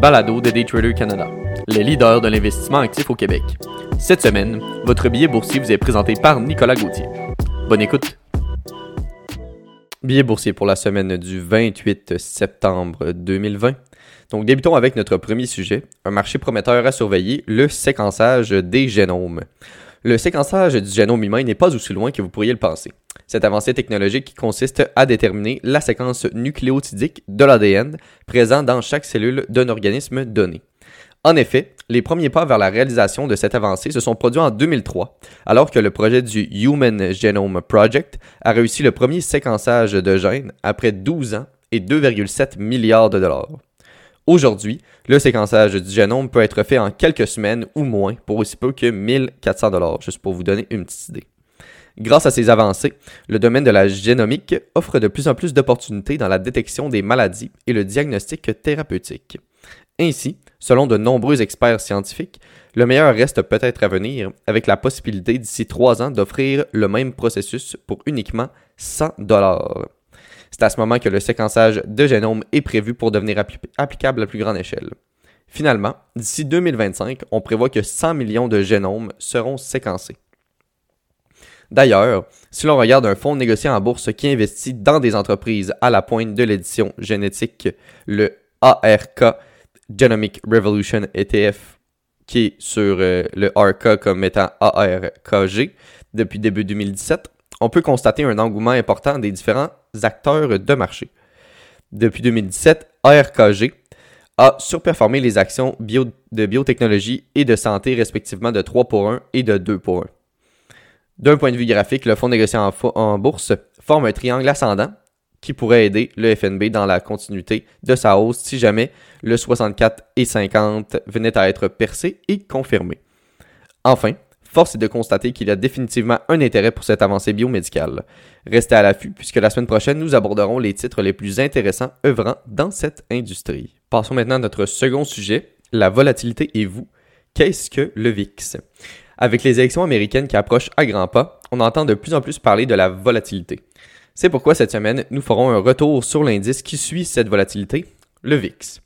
balado de Daytrader Canada, les leaders de l'investissement actif au Québec. Cette semaine, votre billet boursier vous est présenté par Nicolas Gauthier. Bonne écoute. Billet boursier pour la semaine du 28 septembre 2020. Donc débutons avec notre premier sujet, un marché prometteur à surveiller, le séquençage des génomes. Le séquençage du génome humain n'est pas aussi loin que vous pourriez le penser. Cette avancée technologique consiste à déterminer la séquence nucléotidique de l'ADN présent dans chaque cellule d'un organisme donné. En effet, les premiers pas vers la réalisation de cette avancée se sont produits en 2003, alors que le projet du Human Genome Project a réussi le premier séquençage de gènes après 12 ans et 2,7 milliards de dollars. Aujourd'hui, le séquençage du génome peut être fait en quelques semaines ou moins pour aussi peu que 1400 dollars, juste pour vous donner une petite idée. Grâce à ces avancées, le domaine de la génomique offre de plus en plus d'opportunités dans la détection des maladies et le diagnostic thérapeutique. Ainsi, selon de nombreux experts scientifiques, le meilleur reste peut-être à venir avec la possibilité d'ici trois ans d'offrir le même processus pour uniquement 100 dollars. C'est à ce moment que le séquençage de génome est prévu pour devenir applicable à plus grande échelle. Finalement, d'ici 2025, on prévoit que 100 millions de génomes seront séquencés. D'ailleurs, si l'on regarde un fonds négocié en bourse qui investit dans des entreprises à la pointe de l'édition génétique, le ARK Genomic Revolution ETF, qui est sur euh, le ARK comme étant ARKG depuis début 2017, on peut constater un engouement important des différents acteurs de marché. Depuis 2017, ARKG a surperformé les actions de biotechnologie et de santé respectivement de 3 pour 1 et de 2 pour 1. D'un point de vue graphique, le fonds négocié en, bourse forme un triangle ascendant qui pourrait aider le FNB dans la continuité de sa hausse si jamais le 64 et 50 venait à être percé et confirmé. Enfin, force est de constater qu'il y a définitivement un intérêt pour cette avancée biomédicale. Restez à l'affût puisque la semaine prochaine, nous aborderons les titres les plus intéressants œuvrant dans cette industrie. Passons maintenant à notre second sujet, la volatilité et vous. Qu'est-ce que le VIX? Avec les élections américaines qui approchent à grands pas, on entend de plus en plus parler de la volatilité. C'est pourquoi cette semaine, nous ferons un retour sur l'indice qui suit cette volatilité, le VIX.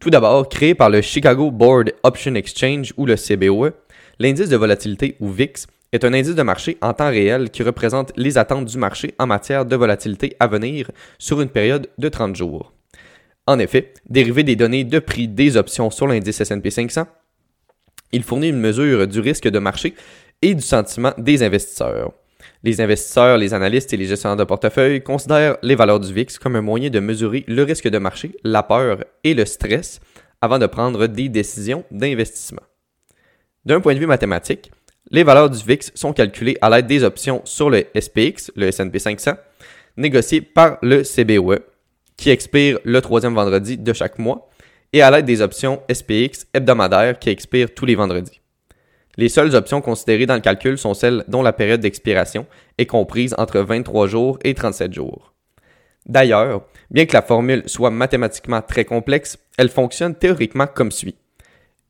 Tout d'abord, créé par le Chicago Board Option Exchange ou le CBOE, L'indice de volatilité ou VIX est un indice de marché en temps réel qui représente les attentes du marché en matière de volatilité à venir sur une période de 30 jours. En effet, dérivé des données de prix des options sur l'indice S&P 500, il fournit une mesure du risque de marché et du sentiment des investisseurs. Les investisseurs, les analystes et les gestionnaires de portefeuille considèrent les valeurs du VIX comme un moyen de mesurer le risque de marché, la peur et le stress avant de prendre des décisions d'investissement. D'un point de vue mathématique, les valeurs du VIX sont calculées à l'aide des options sur le SPX, le S&P 500, négociées par le CBOE, qui expire le troisième vendredi de chaque mois, et à l'aide des options SPX hebdomadaires qui expirent tous les vendredis. Les seules options considérées dans le calcul sont celles dont la période d'expiration est comprise entre 23 jours et 37 jours. D'ailleurs, bien que la formule soit mathématiquement très complexe, elle fonctionne théoriquement comme suit.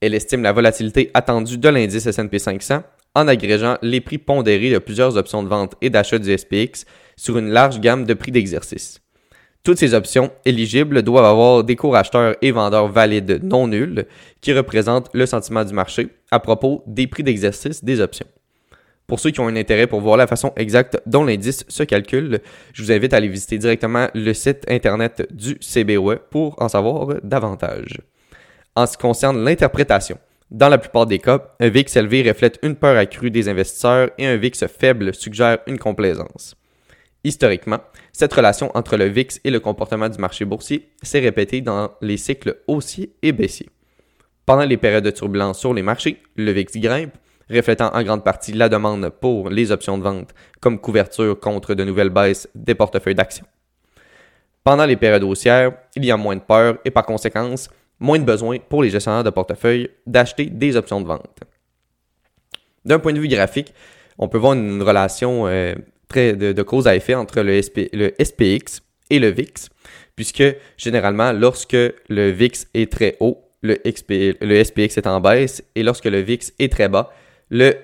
Elle estime la volatilité attendue de l'indice S&P 500 en agrégeant les prix pondérés de plusieurs options de vente et d'achat du SPX sur une large gamme de prix d'exercice. Toutes ces options éligibles doivent avoir des cours acheteurs et vendeurs valides non nuls qui représentent le sentiment du marché à propos des prix d'exercice des options. Pour ceux qui ont un intérêt pour voir la façon exacte dont l'indice se calcule, je vous invite à aller visiter directement le site internet du CBOE pour en savoir davantage en ce qui concerne l'interprétation. Dans la plupart des cas, un VIX élevé reflète une peur accrue des investisseurs et un VIX faible suggère une complaisance. Historiquement, cette relation entre le VIX et le comportement du marché boursier s'est répétée dans les cycles haussiers et baissiers. Pendant les périodes de turbulence sur les marchés, le VIX grimpe, reflétant en grande partie la demande pour les options de vente comme couverture contre de nouvelles baisses des portefeuilles d'actions. Pendant les périodes haussières, il y a moins de peur et par conséquence, moins de besoin pour les gestionnaires de portefeuille d'acheter des options de vente. D'un point de vue graphique, on peut voir une relation euh, très de, cause à effet entre le, SPX et le VIX, puisque généralement, lorsque le VIX est très haut, le, le SPX est en baisse, et lorsque le VIX est très bas, le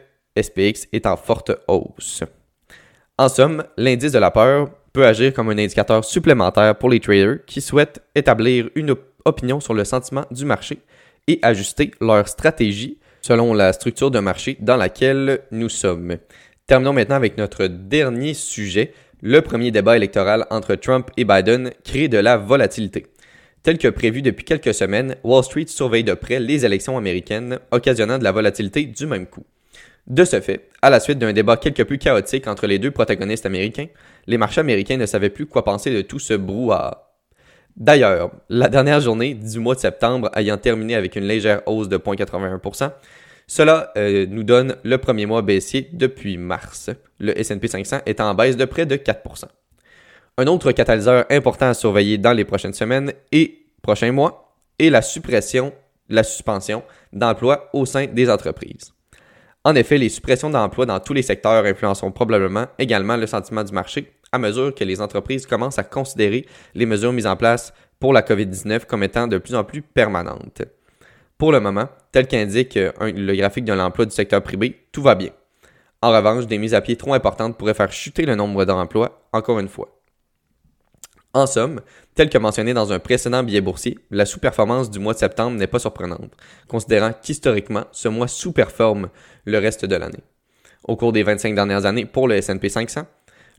SPX est en forte hausse. En somme, l'indice de la peur peut agir comme un indicateur supplémentaire pour les traders qui souhaitent établir une opinion sur le sentiment du marché et ajuster leur stratégie selon la structure de marché dans laquelle nous sommes. Terminons maintenant avec notre dernier sujet. Le premier débat électoral entre Trump et Biden crée de la volatilité. Tel que prévu depuis quelques semaines, Wall Street surveille de près les élections américaines, occasionnant de la volatilité du même coup. De ce fait, à la suite d'un débat quelque peu chaotique entre les deux protagonistes américains, les marchés américains ne savaient plus quoi penser de tout ce brouhaha. D'ailleurs, la dernière journée du mois de septembre ayant terminé avec une légère hausse de 0,81%, cela euh, nous donne le premier mois baissier depuis mars, le S&P 500 étant en baisse de près de 4%. Un autre catalyseur important à surveiller dans les prochaines semaines et prochains mois est la suppression, la suspension d'emplois au sein des entreprises. En effet, les suppressions d'emplois dans tous les secteurs influenceront probablement également le sentiment du marché à mesure que les entreprises commencent à considérer les mesures mises en place pour la COVID-19 comme étant de plus en plus permanentes. Pour le moment, tel qu'indique le graphique de l'emploi du secteur privé, tout va bien. En revanche, des mises à pied trop importantes pourraient faire chuter le nombre d'emplois encore une fois. En somme, tel que mentionné dans un précédent billet boursier, la sous-performance du mois de septembre n'est pas surprenante, considérant qu'historiquement, ce mois sous-performe le reste de l'année. Au cours des 25 dernières années pour le S&P 500,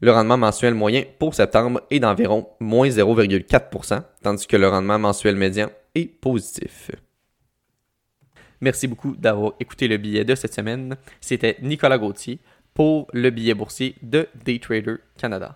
le rendement mensuel moyen pour septembre est d'environ moins 0,4%, tandis que le rendement mensuel médian est positif. Merci beaucoup d'avoir écouté le billet de cette semaine. C'était Nicolas Gauthier pour le billet boursier de Daytrader Canada.